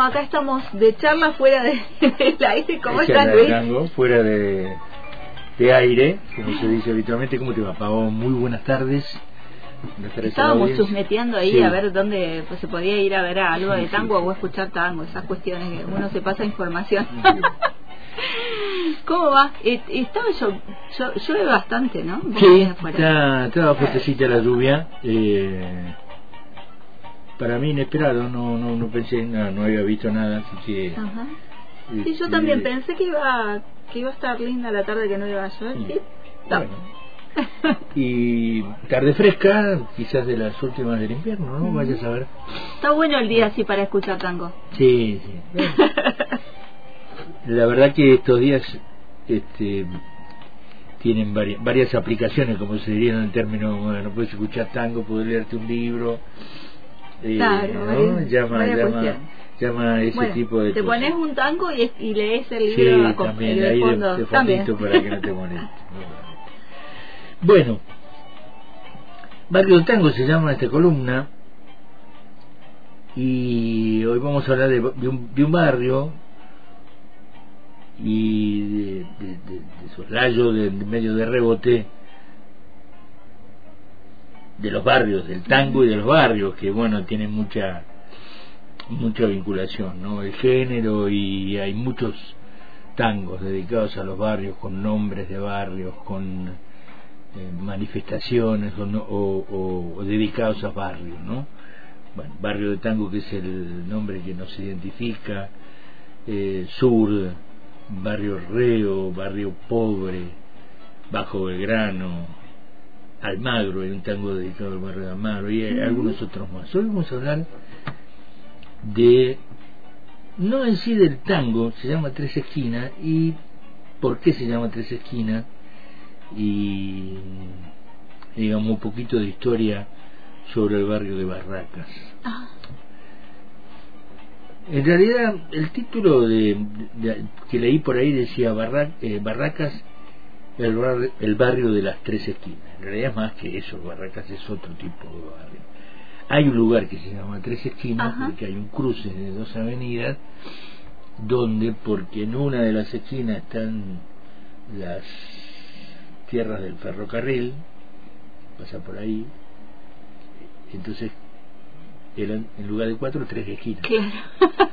Bueno, acá estamos de charla fuera de, del aire. ¿Cómo estás, Luis? tango, fuera de, de aire, como se dice habitualmente. ¿Cómo te va, Pavo? Muy buenas tardes. Buenas tardes a la Estábamos chusmeteando ahí Sí. a ver dónde pues, se podía ir a ver algo Sí, de tango sí. o escuchar tango, esas cuestiones que uno se pasa información. ¿Cómo va? Eh, Estaba yo, yo, llueve bastante, ¿no? Sí, está, estaba fuertecita la lluvia. Eh, para mí inesperado, no, no, no pensé, no, no había visto nada, así que... Ajá. Sí, yo también pensé que iba que iba a estar linda la tarde que no iba a llover. Mm. Sí, no. Bueno. Y tarde fresca, quizás de las últimas del invierno, ¿no? Mm. Vaya a saber. Está bueno el día así para escuchar tango. Sí, sí. Bueno, la verdad que estos días este, tienen varias, varias aplicaciones, como se diría en el término, bueno, puedes escuchar tango, puedes leerte un libro, Claro, ¿no? llama, varias llama, cuestiones. llama a ese Bueno, tipo de te cosas. pones un tango y, y lees el Sí, libro con- también, el ahí fondo. de También. para que no te moleste. Bueno, Barrio del Tango se llama esta columna y hoy vamos a hablar de, de un, de un barrio y de, de, soslayo, de medio de rebote de los barrios, del tango y de los barrios, que bueno, tienen mucha mucha vinculación, ¿no? El género y hay muchos tangos dedicados a los barrios con nombres de barrios, con eh, manifestaciones o, no- o- dedicados a barrios, ¿no? Bueno, barrio de tango que es el nombre que nos identifica, eh, sur, barrio reo, barrio pobre, bajo Belgrano, Almagro, hay un tango dedicado al barrio de Almagro y hay algunos otros más. Hoy vamos a hablar de no en sí del tango, se llama Tres Esquinas y por qué se llama Tres Esquinas y digamos un poquito de historia sobre el barrio de Barracas. Ah, En realidad el título de, de- que leí por ahí decía Barra- eh, Barracas, el, bar- el barrio de las tres esquinas. En realidad es más que eso, Barracas es otro tipo de barrio. Hay un lugar que se llama Tres Esquinas Ajá. porque hay un cruce de dos avenidas donde, porque en una de las esquinas están las tierras del ferrocarril, pasa por ahí, entonces eran en lugar de cuatro, tres esquinas. claro.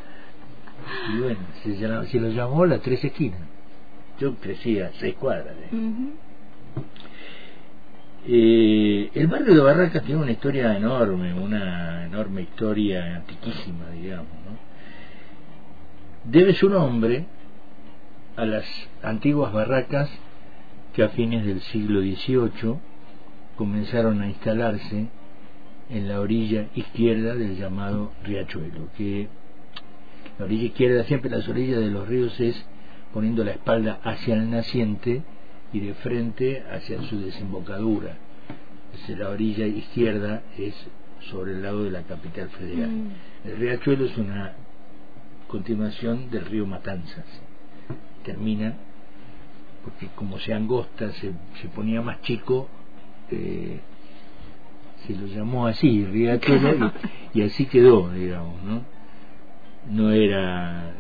Y bueno, se, llama- se lo llamó las tres esquinas. Yo crecía seis cuadras. Ujú. Eh, el barrio de Barracas tiene una historia enorme, una enorme historia antiquísima, digamos. ¿no? Debe su nombre a las antiguas barracas que a fines del siglo XVIII comenzaron a instalarse en la orilla izquierda del llamado riachuelo, que la orilla izquierda, siempre las orillas de los ríos es poniendo la espalda hacia el naciente y de frente hacia su desembocadura. Entonces, la orilla izquierda es sobre el lado de la capital federal. Mm. El riachuelo es una continuación del río Matanzas. Termina, porque como se angosta, se, se ponía más chico, eh, se lo llamó así, riachuelo, y, y así quedó, digamos, ¿no? No era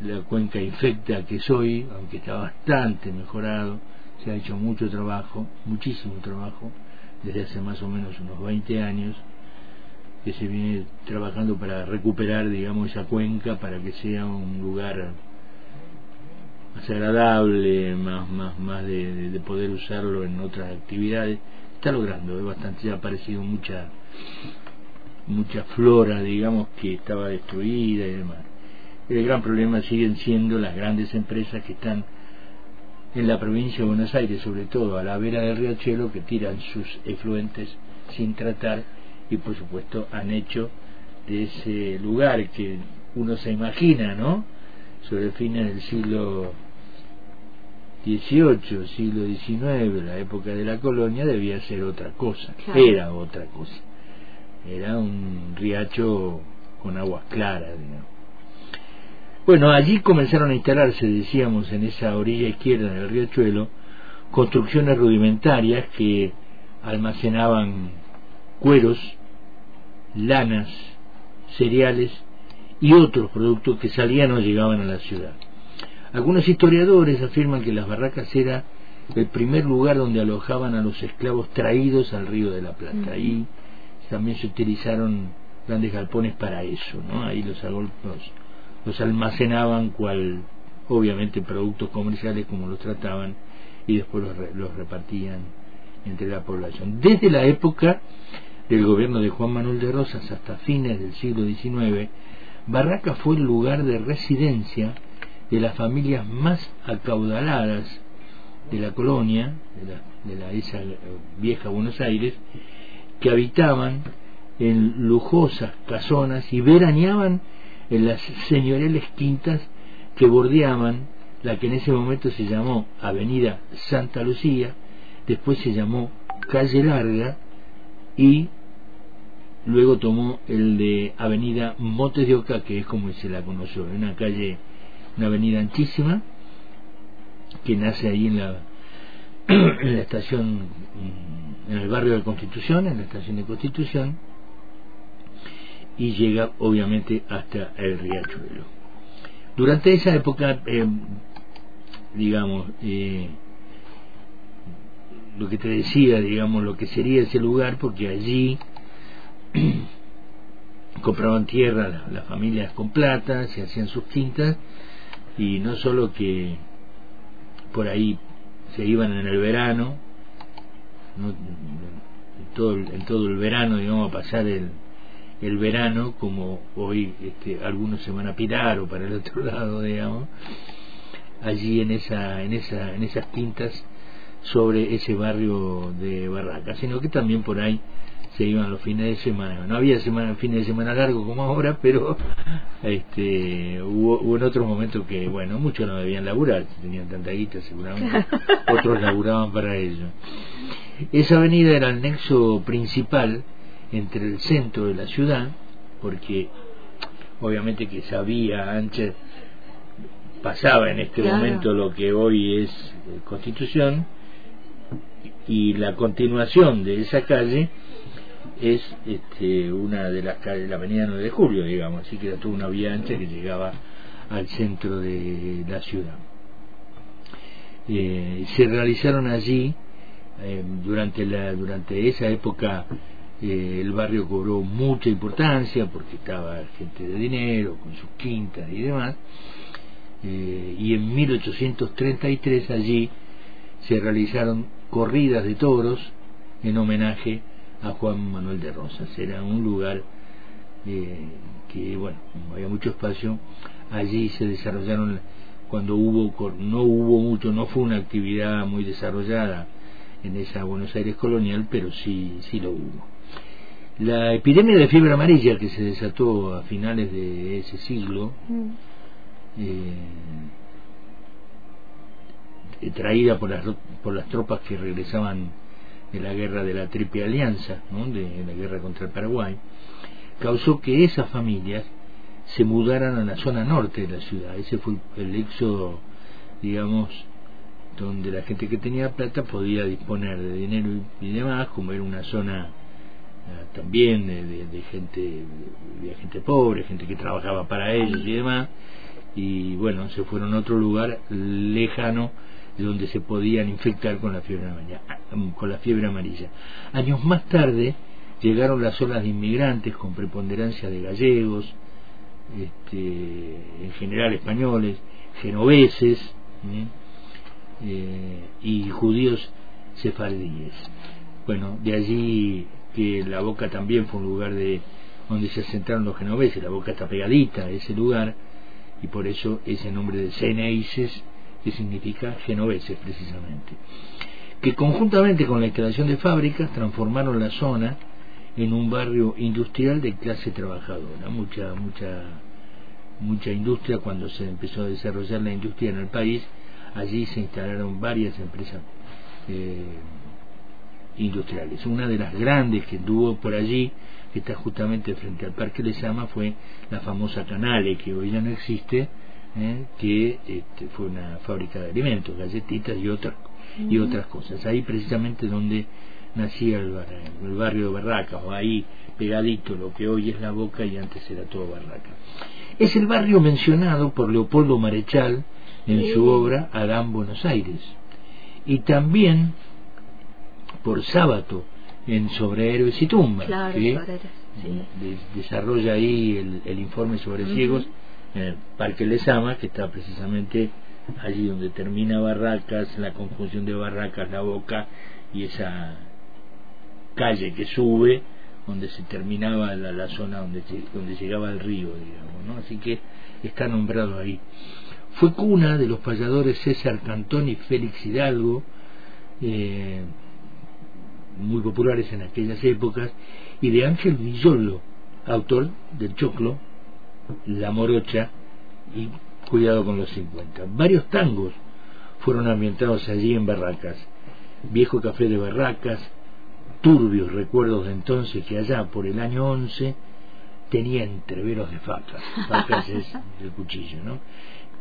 la cuenca infecta que soy, aunque está bastante mejorado, se ha hecho mucho trabajo, muchísimo trabajo, desde hace más o menos unos 20 años, que se viene trabajando para recuperar, digamos, esa cuenca para que sea un lugar más agradable, más, más, más de, de- de poder usarlo en otras actividades. Está logrando, es bastante, ya ha aparecido mucha, mucha flora, digamos, que estaba destruida y demás. El gran problema siguen siendo las grandes empresas que están en la provincia de Buenos Aires, sobre todo a la vera del riachuelo, que tiran sus efluentes sin tratar y por supuesto han hecho de ese lugar que uno se imagina, ¿no? Sobre fines del siglo XVIII, siglo XIX, la época de la colonia, debía ser otra cosa, Claro. era otra cosa. Era un riacho con aguas claras, digamos. Bueno, allí comenzaron a instalarse, decíamos, en esa orilla izquierda del riachuelo, construcciones rudimentarias que almacenaban cueros, lanas, cereales y otros productos que salían o llegaban a la ciudad. Algunos historiadores afirman que las barracas era el primer lugar donde alojaban a los esclavos traídos al río de la Plata. Ahí también se utilizaron grandes galpones para eso, ¿no? Ahí los, los, almacenaban cual, obviamente, productos comerciales como los trataban y después los, los repartían entre la población. Desde la época del gobierno de Juan Manuel de Rosas hasta fines del siglo XIX, Barraca fue el lugar de residencia de las familias más acaudaladas de la colonia, de, la, esa vieja Buenos Aires, que habitaban en lujosas casonas y veraneaban en las señoriales quintas que bordeaban la que en ese momento se llamó Avenida Santa Lucía, después se llamó Calle Larga y luego tomó el de Avenida Montes de Oca, que es como se la conoció, una calle, una avenida anchísima, que nace ahí en la, en la estación, en el barrio de Constitución, en la estación de Constitución, y llega obviamente hasta el riachuelo. Durante esa época, eh, digamos, eh, lo que te decía, digamos, lo que sería ese lugar, porque allí compraban tierra las familias con plata, se hacían sus quintas, y no solo que por ahí se iban en el verano, en, todo en todo el verano, digamos, a pasar el, el verano, como hoy este, algunos se van a pirar o para el otro lado, digamos, allí en esa, en esa, en esas quintas sobre ese barrio de Barraca, sino que también por ahí se iban los fines de semana. No había semana, fines de semana largo como ahora, pero este, hubo, hubo en otros momentos que, bueno, muchos no debían laburar, tenían tanta guita seguramente, otros laburaban para ello. Esa avenida era el nexo principal entre el centro de la ciudad, porque obviamente que sabía antes, pasaba en este momento lo que hoy es eh, Constitución, y la continuación de esa calle es este, una de las calles, la avenida 9 de Julio, digamos, así que era toda una vía ancha que llegaba al centro de la ciudad. Eh, se realizaron allí, eh, durante, la, durante esa época, eh, el barrio cobró mucha importancia porque estaba gente de dinero, con sus quintas y demás, y en 1833 allí se realizaron corridas de toros en homenaje a Juan Manuel de Rosas. Era un lugar eh, que, bueno, había mucho espacio. Allí se desarrollaron, cuando hubo, no hubo mucho, no fue una actividad muy desarrollada en esa Buenos Aires colonial, pero sí, sí lo hubo. La epidemia de fiebre amarilla que se desató a finales de ese siglo, mm. eh, traída por las, por las tropas que regresaban de la guerra de la Triple Alianza, de la guerra contra el Paraguay, causó que esas familias se mudaran a la zona norte de la ciudad. Ese fue el éxodo, digamos, donde la gente que tenía plata podía disponer de dinero y, demás, como era una zona también de, gente de gente pobre, gente que trabajaba para ellos y demás, y bueno, se fueron a otro lugar lejano donde se podían infectar con la fiebre amarilla. Con la fiebre amarilla. Años más tarde llegaron las olas de inmigrantes con preponderancia de gallegos, este, en general españoles, genoveses eh, y judíos sefardíes. Bueno, de allí que la boca también fue un lugar de donde se asentaron los genoveses, la boca está pegadita a ese lugar y por eso ese nombre de Ceneices que significa genoveses precisamente, que conjuntamente con la instalación de fábricas transformaron la zona en un barrio industrial de clase trabajadora, mucha, mucha, mucha industria cuando se empezó a desarrollar la industria en el país, allí se instalaron varias empresas eh, industriales. Una de las grandes que tuvo por allí, que está justamente frente al Parque Lezama, fue la famosa Canale, que hoy ya no existe, ¿eh? que este, fue una fábrica de alimentos, galletitas y otras y otras cosas. Ahí precisamente donde nacía el, barrio de Barraca, o ahí pegadito lo que hoy es la boca y antes era todo Barraca. Es el barrio mencionado por Leopoldo Marechal en su obra Adán Buenos Aires y también por Sábato en Sobre Héroes y Tumbas, que desarrolla ahí el, informe sobre ciegos en el Parque Lesama, que está precisamente allí donde termina Barracas, la conjunción de Barracas, La Boca y esa calle que sube donde se terminaba la, zona donde, donde llegaba el río, digamos, ¿no? Así que está nombrado ahí. Fue cuna de los payadores César Cantón y Félix Hidalgo, eh, muy populares en aquellas épocas, y de Ángel Villolo, autor del Choclo, La Morocha y Cuidado con los 50. Varios tangos fueron ambientados allí en Barracas. Viejo Café de Barracas, turbios recuerdos de entonces que allá por el año 11 tenía entreveros de facas. Facas es el cuchillo, ¿no?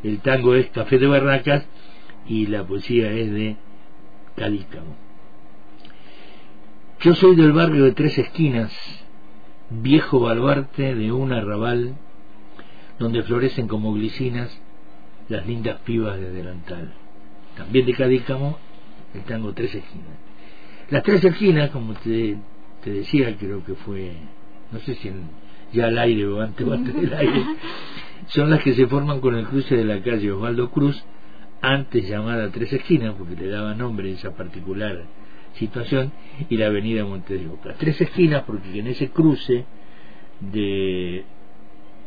El tango es Café de Barracas y la poesía es de Calícamo. Yo soy del barrio de Tres Esquinas, viejo baluarte de un arrabal donde florecen como glicinas las lindas pibas de delantal. También de Cadícamo, el tango Tres Esquinas. Las Tres Esquinas, como te, te decía, creo que fue, no sé si ya al aire o antes o antes del aire, son las que se forman con el cruce de la calle Osvaldo Cruz, antes llamada Tres Esquinas, porque le daba nombre a esa particular situación, y la avenida Montes de Oca. Tres esquinas, porque en ese cruce de,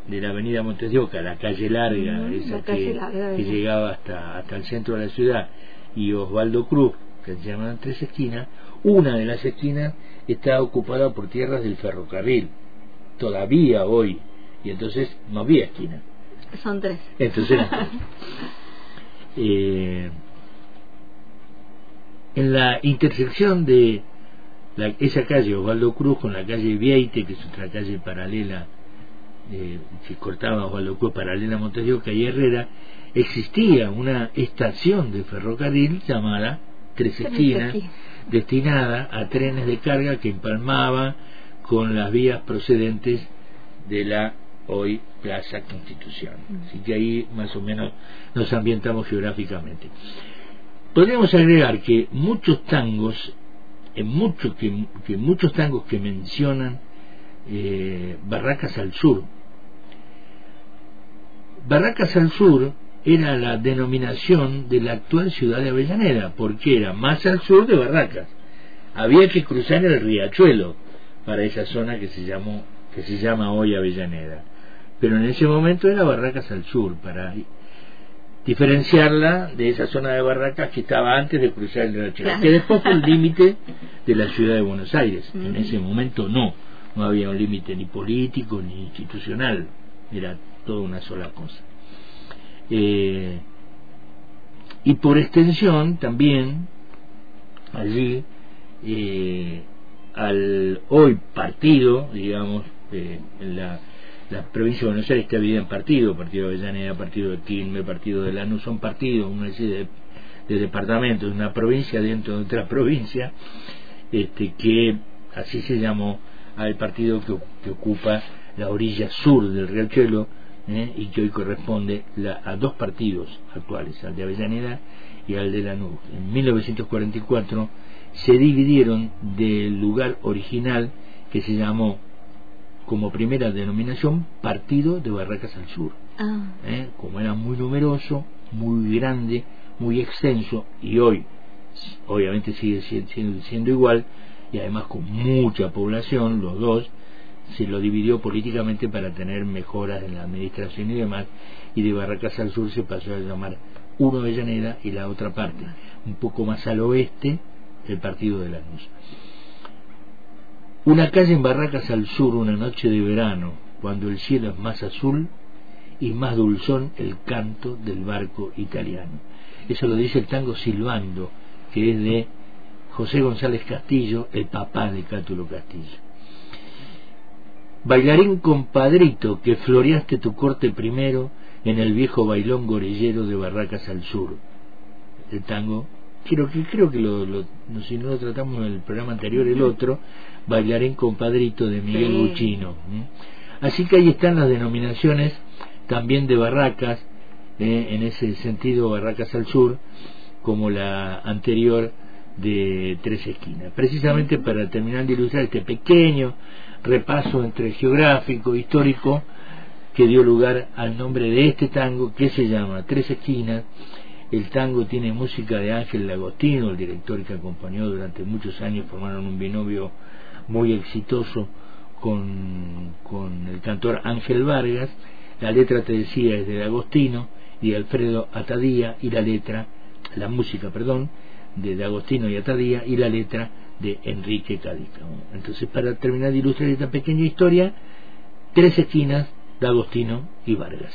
de la avenida Montes de Oca, la calle larga, esa que, llegaba hasta, hasta el centro de la ciudad, y Osvaldo Cruz, que se llaman Tres Esquinas, una de las esquinas está ocupada por tierras del ferrocarril, todavía hoy, y entonces no había esquina. Son tres. Entonces eh, en la intersección de esa calle Osvaldo Cruz con la calle Vieite, que es otra calle paralela, eh, que cortaba Osvaldo Cruz paralela a Montes y Herrera, existía una estación de ferrocarril llamada Tres Esquinas, destinada a trenes de carga que empalmaba con las vías procedentes de la hoy Plaza Constitución. Así que ahí más o menos nos ambientamos geográficamente. Podríamos agregar que muchos tangos, en mucho, que, muchos tangos que mencionan eh, Barracas al Sur, Barracas al Sur era la denominación de la actual ciudad de Avellaneda, porque era más al sur de Barracas. Había que cruzar el riachuelo para esa zona que se llamó que se llama hoy Avellaneda. Pero en ese momento era Barracas al sur, para diferenciarla de esa zona de Barracas que estaba antes de cruzar el riachuelo, que después fue el límite de la ciudad de Buenos Aires. En ese momento no, no había un límite ni político ni institucional, era toda una sola cosa. Eh, y por extensión también allí eh, al hoy partido, digamos, eh, en la, provincia de Buenos Aires que había en partido, partido de Avellaneda, partido de Quilmes, partido de Lanús, son partidos, una especie de, de una provincia dentro de otra provincia, este, que así se llamó al partido que, ocupa la orilla sur del Riachuelo, ¿eh? y que hoy corresponde a dos partidos actuales, al de Avellaneda y al de Lanús. En 1944 se dividieron del lugar original que se llamó como primera denominación Partido de Barracas al Sur. Ah. ¿Eh? Como era muy numeroso, muy grande, muy extenso y hoy obviamente sigue siendo, siendo igual y además con mucha población, los dos, se lo dividió políticamente para tener mejoras en la administración y demás, y de Barracas al sur se pasó a llamar uno de Llanera y la otra parte, un poco más al oeste, el partido de Lanús. Una calle en Barracas al sur, una noche de verano, cuando el cielo es más azul y más dulzón el canto del barco italiano. Eso lo dice el tango Silbando, que es de José González Castillo, el papá de Cátulo Castillo. Bailarín compadrito que floreaste tu corte primero en el viejo bailón gorillero de Barracas al Sur. El tango, creo que, creo que lo, si no lo tratamos en el programa anterior, el otro, Bailarín compadrito de Miguel Buchino. Así que ahí están las denominaciones también de barracas, eh, en ese sentido Barracas al Sur, como la anterior de Tres Esquinas. Precisamente para terminar de ilustrar este pequeño repaso entre geográfico, histórico, que dio lugar al nombre de este tango que se llama Tres Esquinas. El tango tiene música de Ángel Lagostino, el director que acompañó durante muchos años, formaron un binomio muy exitoso con, con el cantor Ángel Vargas. La letra, te decía, es de Agostino y Alfredo Atadía y la letra, la música, perdón, de Agostino y Atadía y la letra de Enrique Cadica. Entonces, para terminar de ilustrar esta pequeña historia, tres esquinas de Agostino y Vargas.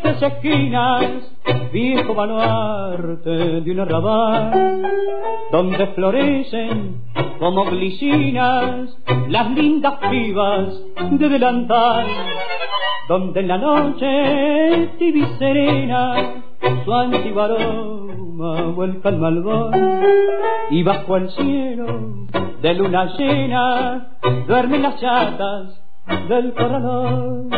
tres esquinas, viejo baluarte de un arrabal, donde florecen como glicinas las lindas pibas de delantal, donde en la noche tibia serena su antiguo aroma vuelca al malvón y bajo el cielo de luna llena duermen las chatas del corralón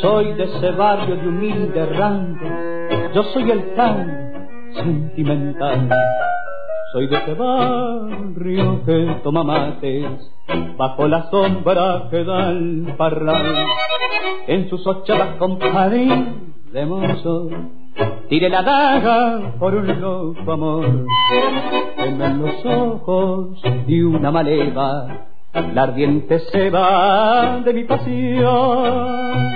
soy de ese barrio de humilde rango, yo soy el tan sentimental. Soy de ese barrio que toma mates bajo la sombra que da el parral. En sus ochavas compadre de mozo, tire la daga por un loco amor. en los ojos y una maleva la ardiente se va de mi pasión.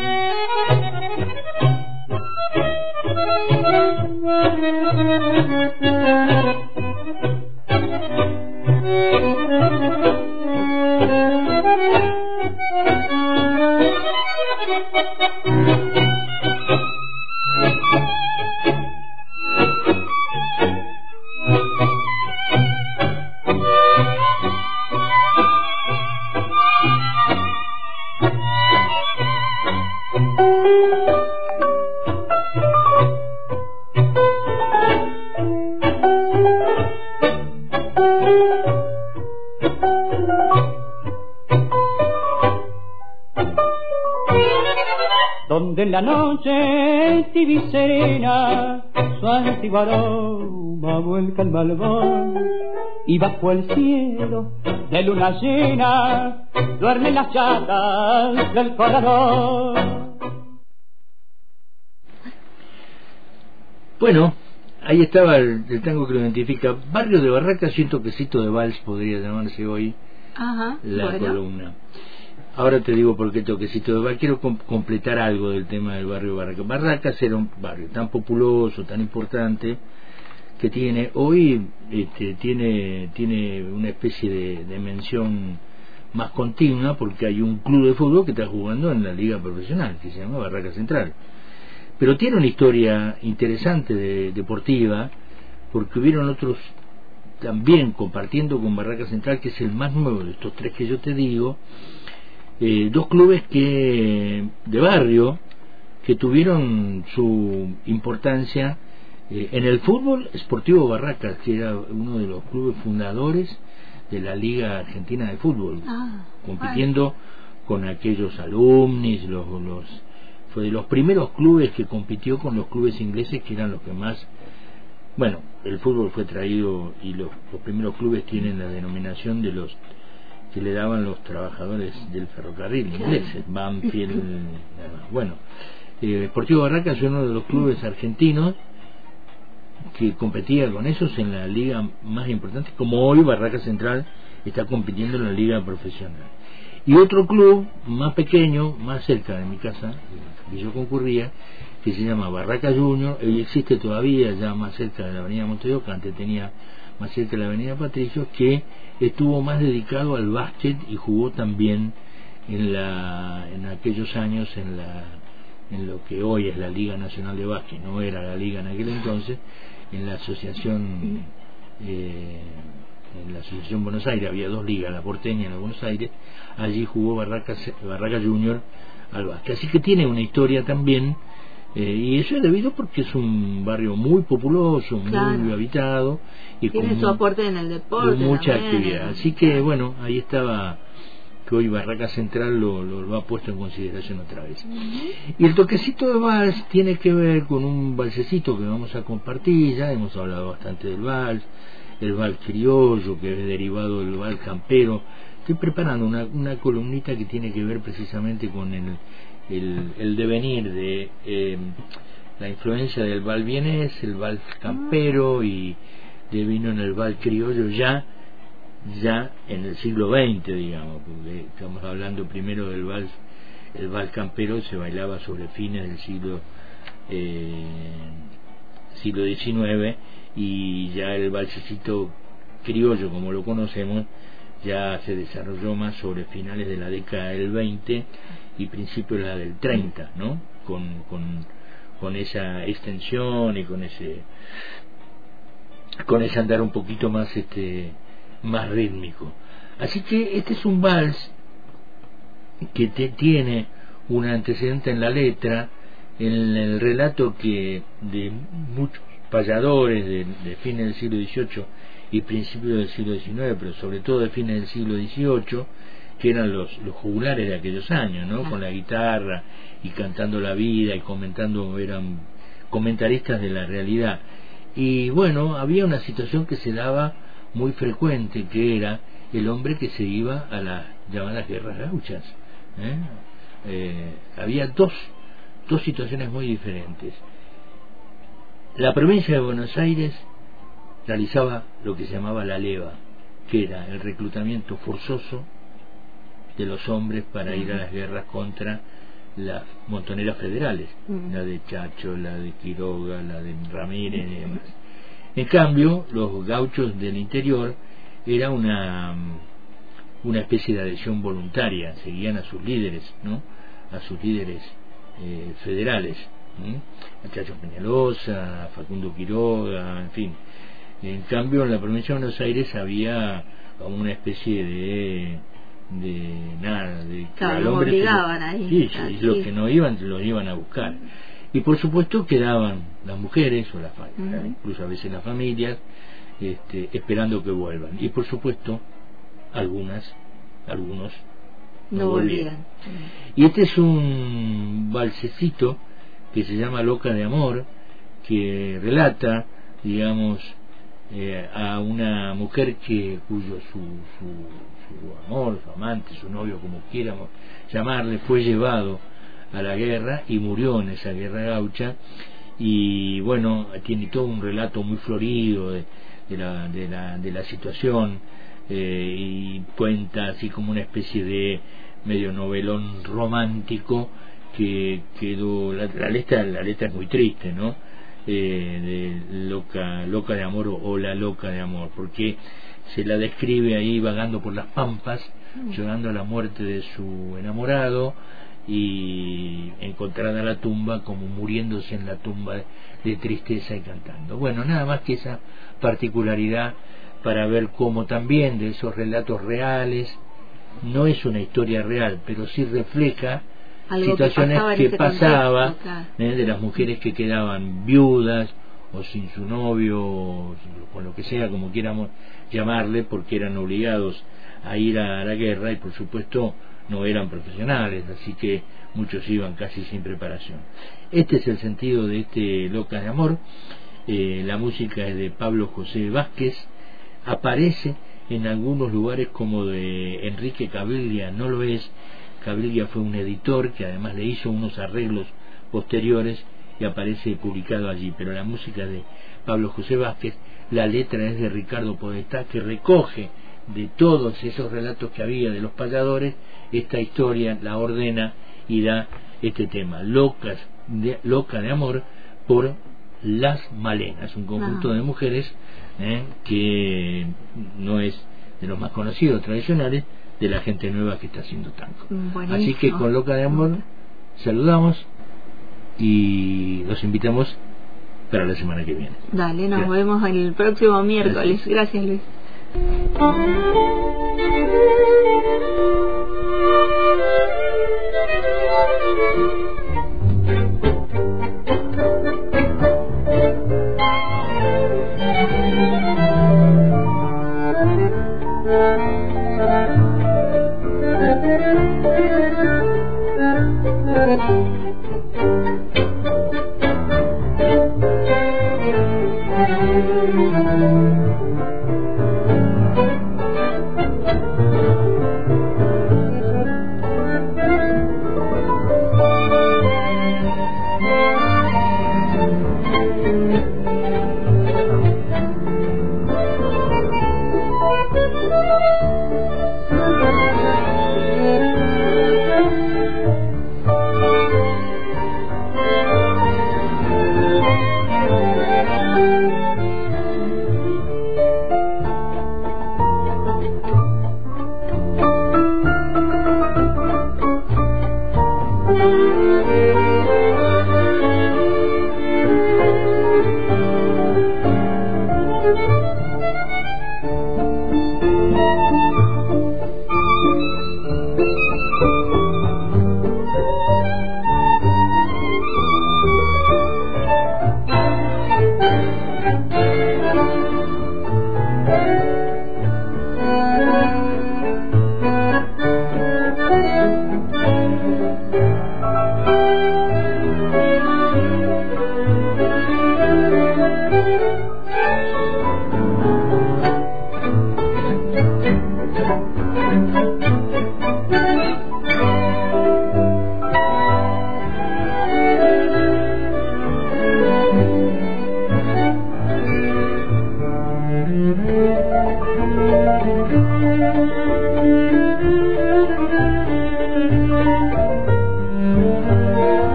Su antiguo aroma vuelca el malvón y bajo el cielo de luna llena duermen las chatas del corredor. Bueno, ahí estaba el, tango que lo identifica. Barrio de Barracas y un toquecito de vals podría llamarse hoy la columna. Ahora te digo por qué toquecito de Quiero completar algo del tema del barrio Barracas. Barracas era un barrio tan populoso, tan importante, que tiene hoy este, tiene, tiene una especie de, de mención más continua porque hay un club de fútbol que está jugando en la liga profesional, que se llama Barracas Central. Pero tiene una historia interesante de, deportiva, porque hubieron otros también compartiendo con Barracas Central, que es el más nuevo de estos tres que yo te digo, eh, dos clubes que de barrio que tuvieron su importancia eh, en el fútbol Sportivo Barracas, que era uno de los clubes fundadores de la Liga Argentina de Fútbol, ah, compitiendo con aquellos alumnis, los, los, fue de los primeros clubes que compitió con los clubes ingleses que eran los que más, bueno, el fútbol fue traído y los, los primeros clubes tienen la denominación de los que le daban los trabajadores del ferrocarril ingleses, Banfield, bueno, eh, Deportivo Barracas es uno de los clubes argentinos que competía con esos en la liga más importante, como hoy Barraca Central está compitiendo en la liga profesional. Y otro club más pequeño, más cerca de mi casa, que yo concurría, que se llama Barraca Junior, y existe todavía ya más cerca de la avenida Montevideo, que antes tenía más cerca de la avenida Patricio, que estuvo más dedicado al básquet y jugó también en, la, en aquellos años en, la, en lo que hoy es la Liga Nacional de Básquet, no era la Liga en aquel entonces, en la Asociación eh, en la Asociación Buenos Aires, había dos ligas, la porteña y la Buenos Aires, allí jugó Barraca, Barraca Junior al básquet. Así que tiene una historia también, eh, y eso es debido porque es un barrio muy populoso, muy habitado. Y tiene con su aporte en el deporte. mucha actividad. Así que bueno, ahí estaba que hoy Barraca Central lo, lo, ha puesto en consideración otra vez. Y el toquecito de vals tiene que ver con un valsecito que vamos a compartir, ya hemos hablado bastante del vals, el vals criollo, que es derivado del vals campero. Estoy preparando una, una columnita que tiene que ver precisamente con el, el, el devenir de eh, la influencia del vals vienés, el vals campero y de vino en el vals criollo ya ya en el siglo XX, digamos, porque estamos hablando primero del vals, el vals campero se bailaba sobre fines del siglo eh, siglo XIX y ya el valsecito criollo como lo conocemos ya se desarrolló más sobre finales de la década del 20 y principios de la del 30, ¿no? Con, con, con esa extensión y con ese con ese andar un poquito más este más rítmico. Así que este es un vals que te, tiene un antecedente en la letra, en el relato que de muchos payadores de, de fines del siglo XVIII y principios del siglo XIX, pero sobre todo de fines del siglo XVIII, que eran los, los jugulares de aquellos años, ¿no? Con la guitarra y cantando la vida y comentando, eran comentaristas de la realidad. Y bueno, había una situación que se daba muy frecuente que era el hombre que se iba a las llamadas guerras gauchas. ¿eh? Eh, había dos, dos situaciones muy diferentes. La provincia de Buenos Aires realizaba lo que se llamaba la leva, que era el reclutamiento forzoso de los hombres para ir a las guerras contra las montoneras federales, la de Chacho, la de Quiroga, la de Ramírez y demás. En cambio, los gauchos del interior era una, una especie de adhesión voluntaria, seguían a sus líderes, ¿no? a sus líderes eh, federales, a Chacho Peñalosa, a Facundo Quiroga, en fin. En cambio, en la provincia de Buenos Aires había una especie de de nada de claro, obligaban ahí sí, sí, los que no iban los iban a buscar. Y por supuesto quedaban las mujeres o las incluso a veces las familias este, esperando que vuelvan. Y por supuesto algunas algunos no, volvían. y este es un balsecito que se llama Loca de Amor que relata digamos eh, a una mujer que cuyo su, su, amor, su amante, su novio, como quieramos llamarle, fue llevado a la guerra y murió en esa guerra gaucha. Y bueno tiene todo un relato muy florido de, la, de, la, de la situación eh, y cuenta así como una especie de medio novelón romántico que quedó la, la letra la letra es muy triste no eh, de loca loca de amor o, la loca de amor porque se la describe ahí vagando por las pampas mm. llorando la muerte de su enamorado y encontrada la tumba como muriéndose en la tumba de tristeza y cantando. Bueno, nada más que esa particularidad para ver cómo también de esos relatos reales, no es una historia real, pero sí refleja situaciones que, pasaba ¿eh? de las mujeres que quedaban viudas o sin su novio o con lo que sea como quieramos llamarle porque eran obligados a ir a la guerra y por supuesto no eran profesionales, así que muchos iban casi sin preparación. Este es el sentido de este Loca de Amor. Eh, la música es de Pablo José Vázquez. Aparece en algunos lugares como de Enrique Cabilia, no lo es. Cabilia fue un editor que además le hizo unos arreglos posteriores y aparece publicado allí, pero la música de Pablo José Vázquez, la letra es de Ricardo Podestá, que recoge de todos esos relatos que había de los payadores, esta historia la ordena y da este tema, Locas de, Loca de Amor, por Las Malenas, un conjunto de mujeres ¿eh? que no es de los más conocidos tradicionales de la gente nueva que está haciendo tango. Así que con Loca de Amor saludamos y los invitamos para la semana que viene. Dale, nos vemos el próximo miércoles. Gracias Luis.